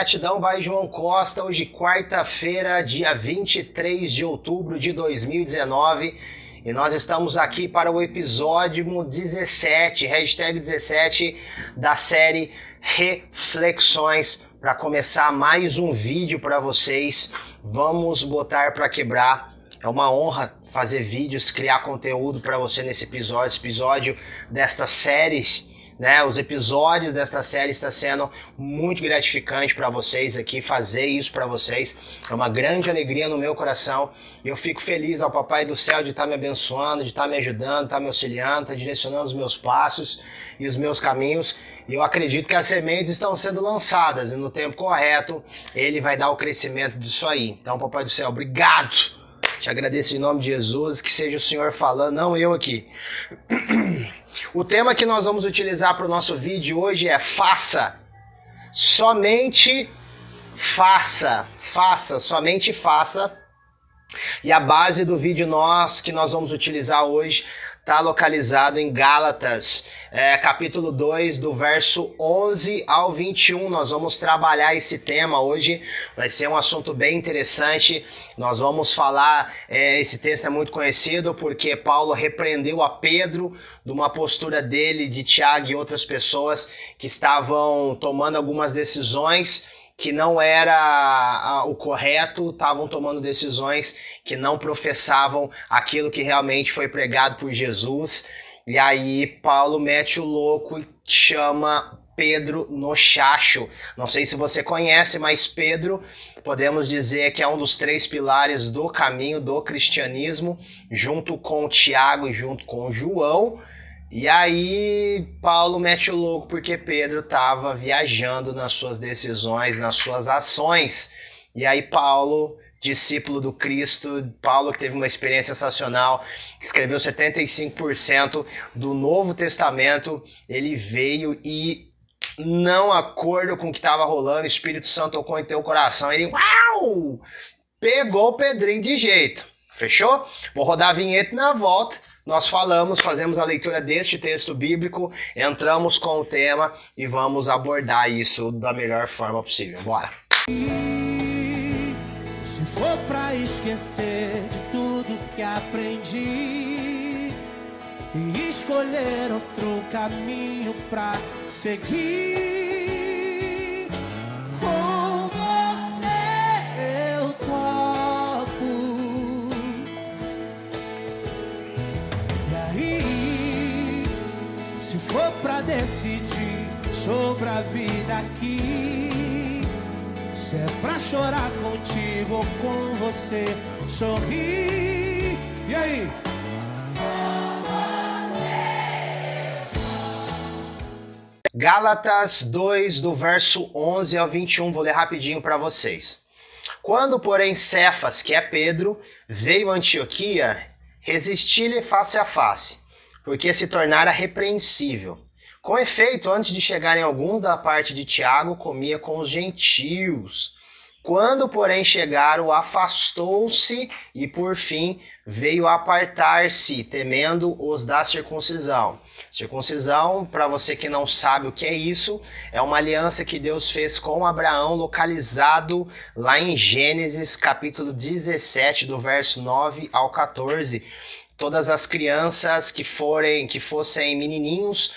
Gratidão vai João Costa, hoje quarta-feira, dia 23 de outubro de 2019. E nós estamos aqui para o episódio 17, hashtag 17, da série Reflexões, para começar mais um vídeo para vocês. Vamos botar para quebrar. É uma honra fazer vídeos, criar conteúdo para você nesse episódio, esse episódio desta série né? Os episódios desta série está sendo muito gratificante para vocês aqui fazer isso para vocês. É uma grande alegria no meu coração eu fico feliz ao Papai do Céu de estar tá me abençoando, de estar tá me ajudando, estar tá me auxiliando, estar direcionando os meus passos e os meus caminhos. E eu acredito que as sementes estão sendo lançadas e no tempo correto ele vai dar o crescimento disso aí. Então, Papai do Céu, obrigado. Te agradeço em nome de Jesus, que seja o Senhor falando, não eu aqui. O tema que nós vamos utilizar para o nosso vídeo hoje é faça. Somente faça. Faça, somente faça. E a base do vídeo nós que nós vamos utilizar hoje está localizado em Gálatas, é, capítulo 2, do verso 11 ao 21. Nós vamos trabalhar esse tema hoje, vai ser um assunto bem interessante. Nós vamos falar, é, esse texto é muito conhecido porque Paulo repreendeu a Pedro de uma postura dele, de Tiago e outras pessoas que estavam tomando algumas decisões que não era o correto, estavam tomando decisões que não professavam aquilo que realmente foi pregado por Jesus. E aí Paulo mete o louco e chama Pedro no chacho. Não sei se você conhece, mas Pedro, podemos dizer que é um dos três pilares do caminho do cristianismo, junto com Tiago e junto com João. E aí Paulo mete o louco porque Pedro estava viajando nas suas decisões, nas suas ações. E aí Paulo, discípulo do Cristo, Paulo que teve uma experiência sensacional, escreveu 75% do Novo Testamento, ele veio e não acordo com o que estava rolando, o Espírito Santo tocou em teu coração, ele uau! Pegou o Pedrinho de jeito. Fechou? Vou rodar a vinheta na volta nós falamos, fazemos a leitura deste texto bíblico, entramos com o tema e vamos abordar isso da melhor forma possível. Bora! Se for pra esquecer de tudo que aprendi e escolher outro caminho pra seguir aqui, se é pra chorar contigo ou com você, sorrir. E aí? Gálatas 2, do verso 11 ao 21, vou ler rapidinho para vocês. Quando, porém, Cefas, que é Pedro, veio a Antioquia, resisti-lhe face a face porque se tornara repreensível. Com efeito, antes de chegarem alguns da parte de Tiago, comia com os gentios. Quando, porém, chegaram, afastou-se e, por fim, veio apartar-se, temendo os da circuncisão. Circuncisão, para você que não sabe o que é isso, é uma aliança que Deus fez com Abraão, localizado lá em Gênesis, capítulo 17, do verso 9 ao 14 todas as crianças que forem que fossem menininhos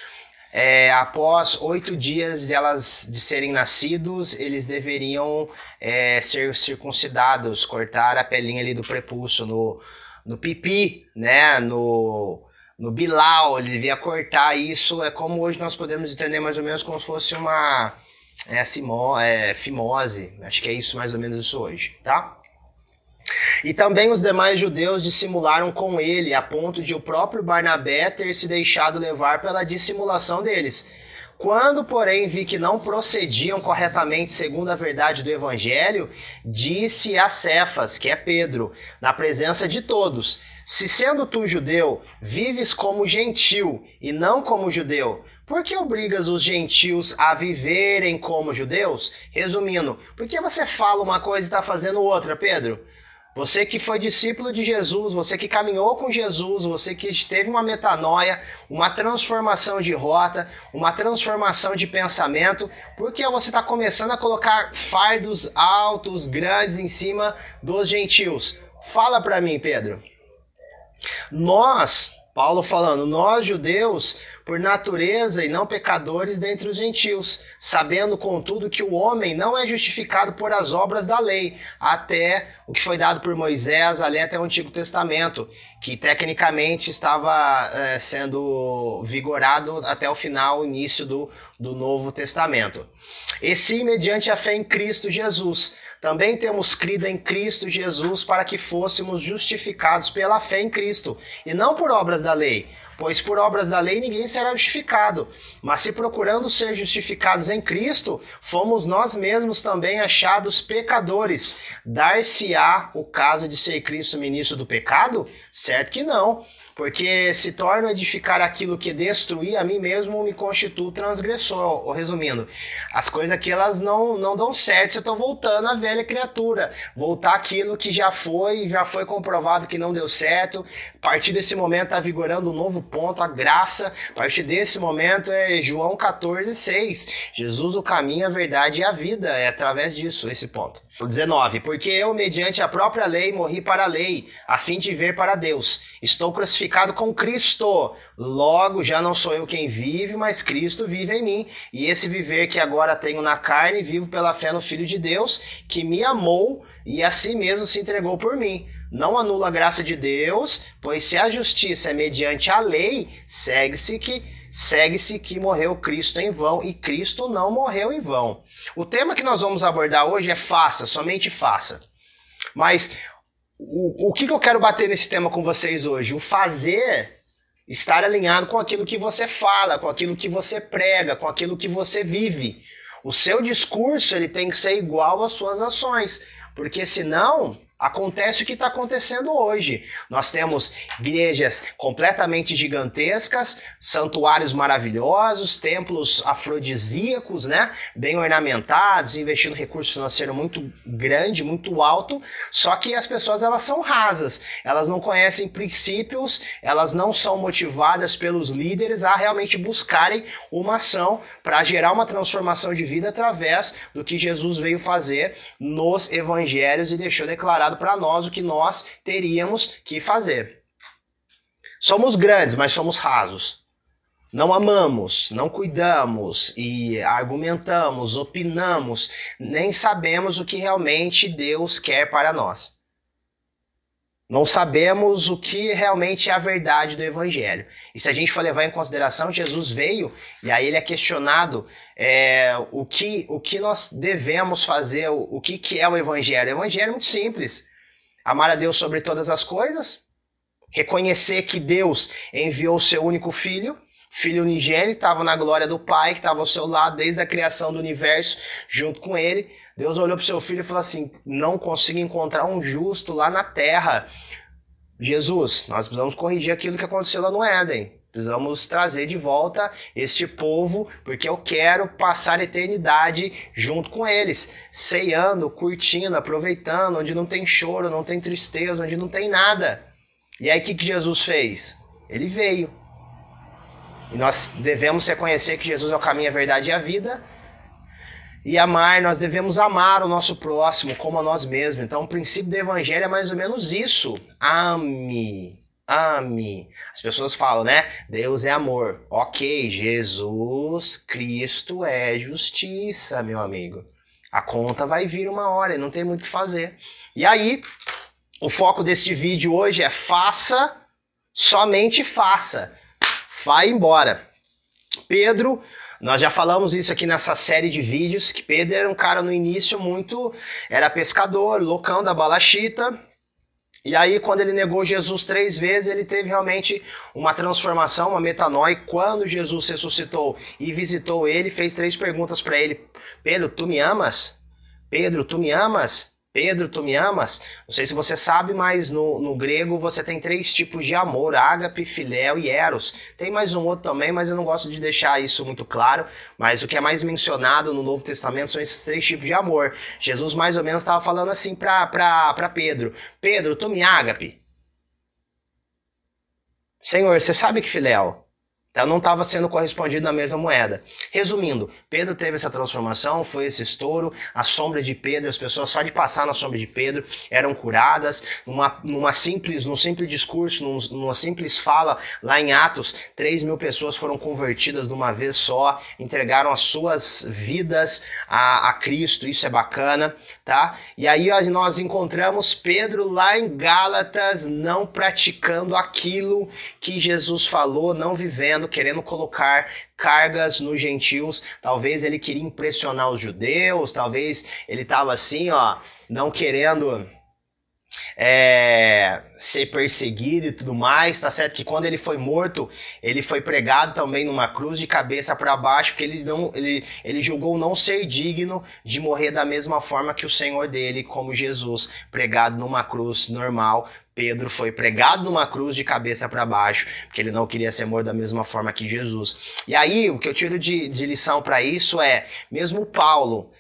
é, após oito dias de elas de serem nascidos eles deveriam é, ser circuncidados cortar a pelinha ali do prepúcio no, no pipi né no no bilau ele devia cortar isso. É como hoje nós podemos entender mais ou menos como se fosse uma é, é, fimose. Acho que é isso mais ou menos isso hoje tá e também os demais judeus dissimularam com ele, a ponto de o próprio Barnabé ter se deixado levar pela dissimulação deles. Quando, porém, vi que não procediam corretamente segundo a verdade do evangelho, disse a Cefas, que é Pedro, na presença de todos: Se sendo tu judeu, vives como gentil e não como judeu, por que obrigas os gentios a viverem como judeus? Resumindo, por que você fala uma coisa e está fazendo outra, Pedro? Você que foi discípulo de Jesus, você que caminhou com Jesus, você que teve uma metanoia, uma transformação de rota, uma transformação de pensamento, porque você está começando a colocar fardos altos, grandes em cima dos gentios. Fala para mim, Pedro. Nós, Paulo falando, nós judeus por natureza e não pecadores dentre os gentios, sabendo contudo que o homem não é justificado por as obras da lei, até o que foi dado por Moisés, ali até o Antigo Testamento, que tecnicamente estava é, sendo vigorado até o final, início do, do Novo Testamento. E sim, mediante a fé em Cristo Jesus. Também temos crido em Cristo Jesus para que fôssemos justificados pela fé em Cristo, e não por obras da lei Pois por obras da lei ninguém será justificado. Mas se procurando ser justificados em Cristo, fomos nós mesmos também achados pecadores. Dar-se-á o caso de ser Cristo ministro do pecado? Certo que não. Porque se torno edificar aquilo que destruí a mim mesmo, me constituo transgressor. Resumindo, as coisas aqui elas não, não dão certo se eu estou voltando à velha criatura. Voltar aquilo que já foi, já foi comprovado que não deu certo. A partir desse momento está vigorando um novo ponto, a graça. A partir desse momento é João 14, 6. Jesus, o caminho, a verdade e a vida. É através disso esse ponto. O 19. Porque eu, mediante a própria lei, morri para a lei, a fim de ver para Deus. Estou crucificado com Cristo. Logo, já não sou eu quem vive, mas Cristo vive em mim. E esse viver que agora tenho na carne, vivo pela fé no Filho de Deus, que me amou e a si mesmo se entregou por mim. Não anula a graça de Deus, pois se a justiça é mediante a lei, segue-se que segue-se que morreu Cristo em vão e Cristo não morreu em vão. O tema que nós vamos abordar hoje é faça, somente faça. Mas o, o que, que eu quero bater nesse tema com vocês hoje? O fazer estar alinhado com aquilo que você fala, com aquilo que você prega, com aquilo que você vive. O seu discurso ele tem que ser igual às suas ações, porque senão Acontece o que está acontecendo hoje. Nós temos igrejas completamente gigantescas, santuários maravilhosos, templos afrodisíacos, né? Bem ornamentados, investindo recurso financeiro muito grande, muito alto. Só que as pessoas elas são rasas, elas não conhecem princípios, elas não são motivadas pelos líderes a realmente buscarem uma ação para gerar uma transformação de vida através do que Jesus veio fazer nos evangelhos e deixou declarado para nós o que nós teríamos que fazer. Somos grandes, mas somos rasos. Não amamos, não cuidamos e argumentamos, opinamos, nem sabemos o que realmente Deus quer para nós. Não sabemos o que realmente é a verdade do Evangelho. E se a gente for levar em consideração, Jesus veio e aí ele é questionado é, o, que, o que nós devemos fazer, o, o que, que é o Evangelho. O Evangelho é muito simples. Amar a Deus sobre todas as coisas, reconhecer que Deus enviou o seu único filho, filho unigênito, estava na glória do Pai, que estava ao seu lado desde a criação do universo, junto com ele. Deus olhou para o seu filho e falou assim: Não consigo encontrar um justo lá na terra. Jesus, nós precisamos corrigir aquilo que aconteceu lá no Éden. Precisamos trazer de volta este povo, porque eu quero passar a eternidade junto com eles, ceando, curtindo, aproveitando, onde não tem choro, não tem tristeza, onde não tem nada. E aí o que, que Jesus fez? Ele veio. E nós devemos reconhecer que Jesus é o caminho, a verdade e a vida, e amar, nós devemos amar o nosso próximo como a nós mesmos. Então, o princípio do evangelho é mais ou menos isso. Ame. Ame. As pessoas falam, né? Deus é amor. Ok, Jesus Cristo é justiça, meu amigo. A conta vai vir uma hora e não tem muito o que fazer. E aí, o foco deste vídeo hoje é faça, somente faça. Vai embora. Pedro nós já falamos isso aqui nessa série de vídeos, que Pedro era um cara no início muito... Era pescador, loucão da balachita. E aí, quando ele negou Jesus três vezes, ele teve realmente uma transformação, uma metanoia. Quando Jesus ressuscitou e visitou ele, fez três perguntas para ele. Pedro, tu me amas? Pedro, tu me amas? Pedro, tu me amas? Não sei se você sabe, mas no, no grego você tem três tipos de amor: ágape, filéu e eros. Tem mais um outro também, mas eu não gosto de deixar isso muito claro. Mas o que é mais mencionado no Novo Testamento são esses três tipos de amor. Jesus mais ou menos estava falando assim para Pedro: Pedro, tu me ágape? Senhor, você sabe que filéu? Então não estava sendo correspondido na mesma moeda. Resumindo, Pedro teve essa transformação, foi esse estouro, a sombra de Pedro, as pessoas só de passar na sombra de Pedro eram curadas, numa, numa simples, num simples discurso, num, numa simples fala lá em Atos, 3 mil pessoas foram convertidas de uma vez só, entregaram as suas vidas a, a Cristo, isso é bacana, tá? E aí nós encontramos Pedro lá em Gálatas, não praticando aquilo que Jesus falou, não vivendo querendo colocar cargas nos gentios. Talvez ele queria impressionar os judeus, talvez ele estava assim, ó, não querendo é, ser perseguido e tudo mais, tá certo? Que quando ele foi morto, ele foi pregado também numa cruz de cabeça para baixo, porque ele não, ele, ele julgou não ser digno de morrer da mesma forma que o Senhor dele, como Jesus, pregado numa cruz normal Pedro foi pregado numa cruz de cabeça para baixo, porque ele não queria ser morto da mesma forma que Jesus. E aí, o que eu tiro de, de lição para isso é: mesmo Paulo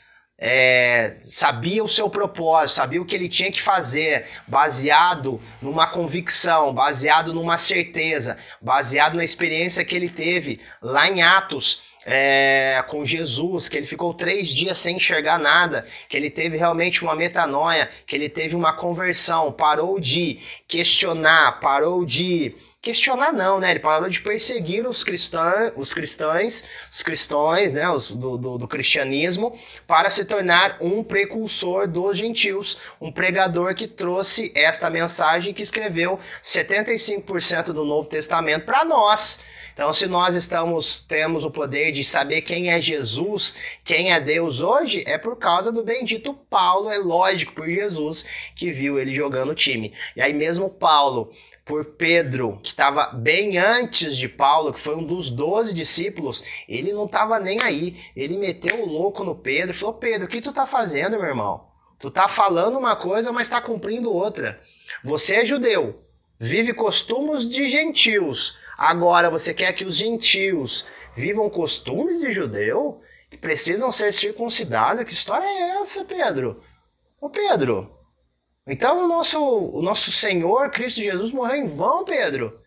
é, sabia o seu propósito, sabia o que ele tinha que fazer, baseado numa convicção, baseado numa certeza, baseado na experiência que ele teve lá em Atos é, com Jesus, que ele ficou três dias sem enxergar nada, que ele teve realmente uma metanoia, que ele teve uma conversão, parou de questionar, parou de questionar não, né? Ele parou de perseguir os cristãos, os cristãos, os cristãos, né? Os, do, do, do, cristianismo, para se tornar um precursor dos gentios, um pregador que trouxe esta mensagem que escreveu 75% do Novo Testamento para nós. Então, se nós estamos temos o poder de saber quem é Jesus, quem é Deus hoje, é por causa do bendito Paulo, é lógico, por Jesus que viu ele jogando time. E aí mesmo Paulo, por Pedro, que estava bem antes de Paulo, que foi um dos doze discípulos, ele não estava nem aí. Ele meteu o louco no Pedro e falou: Pedro, o que tu tá fazendo, meu irmão? Tu tá falando uma coisa, mas está cumprindo outra. Você é judeu, vive costumes de gentios. Agora você quer que os gentios vivam costumes de judeu? Que precisam ser circuncidados? Que história é essa, Pedro? Ô Pedro, então o nosso, o nosso Senhor Cristo Jesus morreu em vão, Pedro.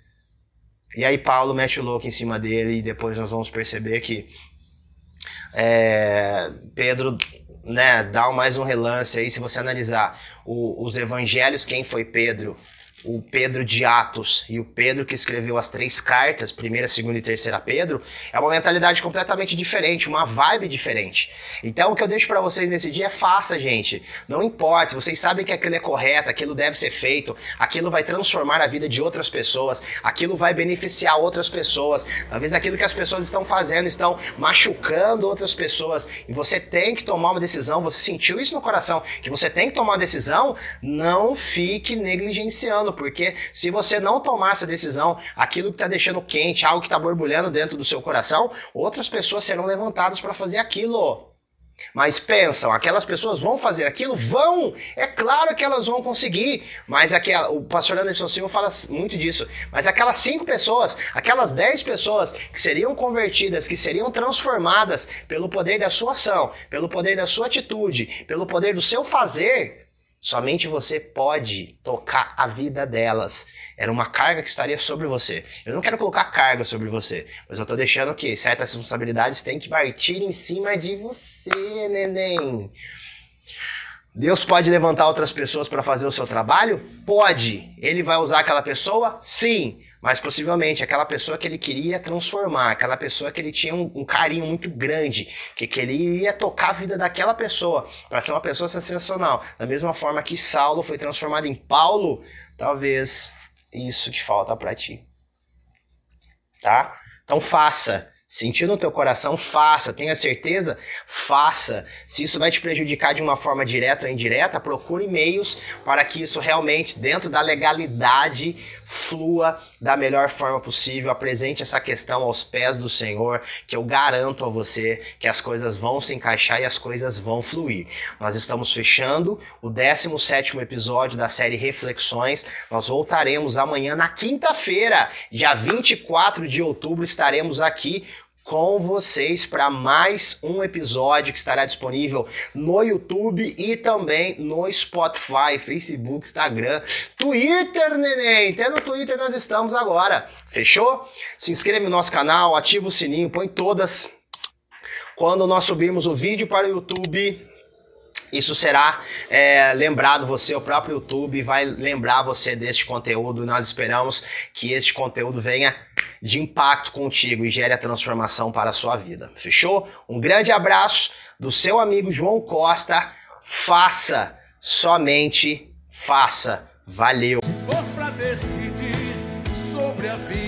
E aí Paulo mete o louco em cima dele e depois nós vamos perceber que é, Pedro né, dá mais um relance aí, se você analisar o, os evangelhos, quem foi Pedro o Pedro de Atos e o Pedro que escreveu as três cartas, primeira, segunda e terceira Pedro, é uma mentalidade completamente diferente, uma vibe diferente. Então o que eu deixo para vocês nesse dia é faça, gente. Não importa, vocês sabem que aquilo é correto, aquilo deve ser feito, aquilo vai transformar a vida de outras pessoas, aquilo vai beneficiar outras pessoas. Talvez aquilo que as pessoas estão fazendo estão machucando outras pessoas e você tem que tomar uma decisão, você sentiu isso no coração, que você tem que tomar uma decisão, não fique negligenciando porque se você não tomar essa decisão, aquilo que está deixando quente, algo que está borbulhando dentro do seu coração, outras pessoas serão levantadas para fazer aquilo. Mas pensam, aquelas pessoas vão fazer aquilo? Vão! É claro que elas vão conseguir. Mas aquela, o pastor Anderson Silva fala muito disso. Mas aquelas cinco pessoas, aquelas dez pessoas que seriam convertidas, que seriam transformadas pelo poder da sua ação, pelo poder da sua atitude, pelo poder do seu fazer, Somente você pode tocar a vida delas. Era uma carga que estaria sobre você. Eu não quero colocar carga sobre você, mas eu estou deixando que certas responsabilidades têm que partir em cima de você, neném. Deus pode levantar outras pessoas para fazer o seu trabalho? Pode. Ele vai usar aquela pessoa? Sim mas possivelmente aquela pessoa que ele queria transformar, aquela pessoa que ele tinha um, um carinho muito grande, que queria tocar a vida daquela pessoa para ser uma pessoa sensacional. Da mesma forma que Saulo foi transformado em Paulo, talvez isso que falta para ti. Tá? Então faça. Sentiu no teu coração, faça. Tenha certeza, faça. Se isso vai te prejudicar de uma forma direta ou indireta, procure meios para que isso realmente, dentro da legalidade, flua da melhor forma possível. Apresente essa questão aos pés do Senhor, que eu garanto a você que as coisas vão se encaixar e as coisas vão fluir. Nós estamos fechando o 17 episódio da série Reflexões. Nós voltaremos amanhã na quinta-feira, dia 24 de outubro, estaremos aqui com vocês para mais um episódio que estará disponível no YouTube e também no Spotify, Facebook, Instagram, Twitter, neném. Até no Twitter nós estamos agora. Fechou? Se inscreve no nosso canal, ativa o sininho, põe todas. Quando nós subirmos o vídeo para o YouTube, isso será é, lembrado você, o próprio YouTube vai lembrar você deste conteúdo. Nós esperamos que este conteúdo venha de impacto contigo e gere a transformação para a sua vida. Fechou? Um grande abraço do seu amigo João Costa. Faça, somente faça. Valeu. decidir sobre a vida.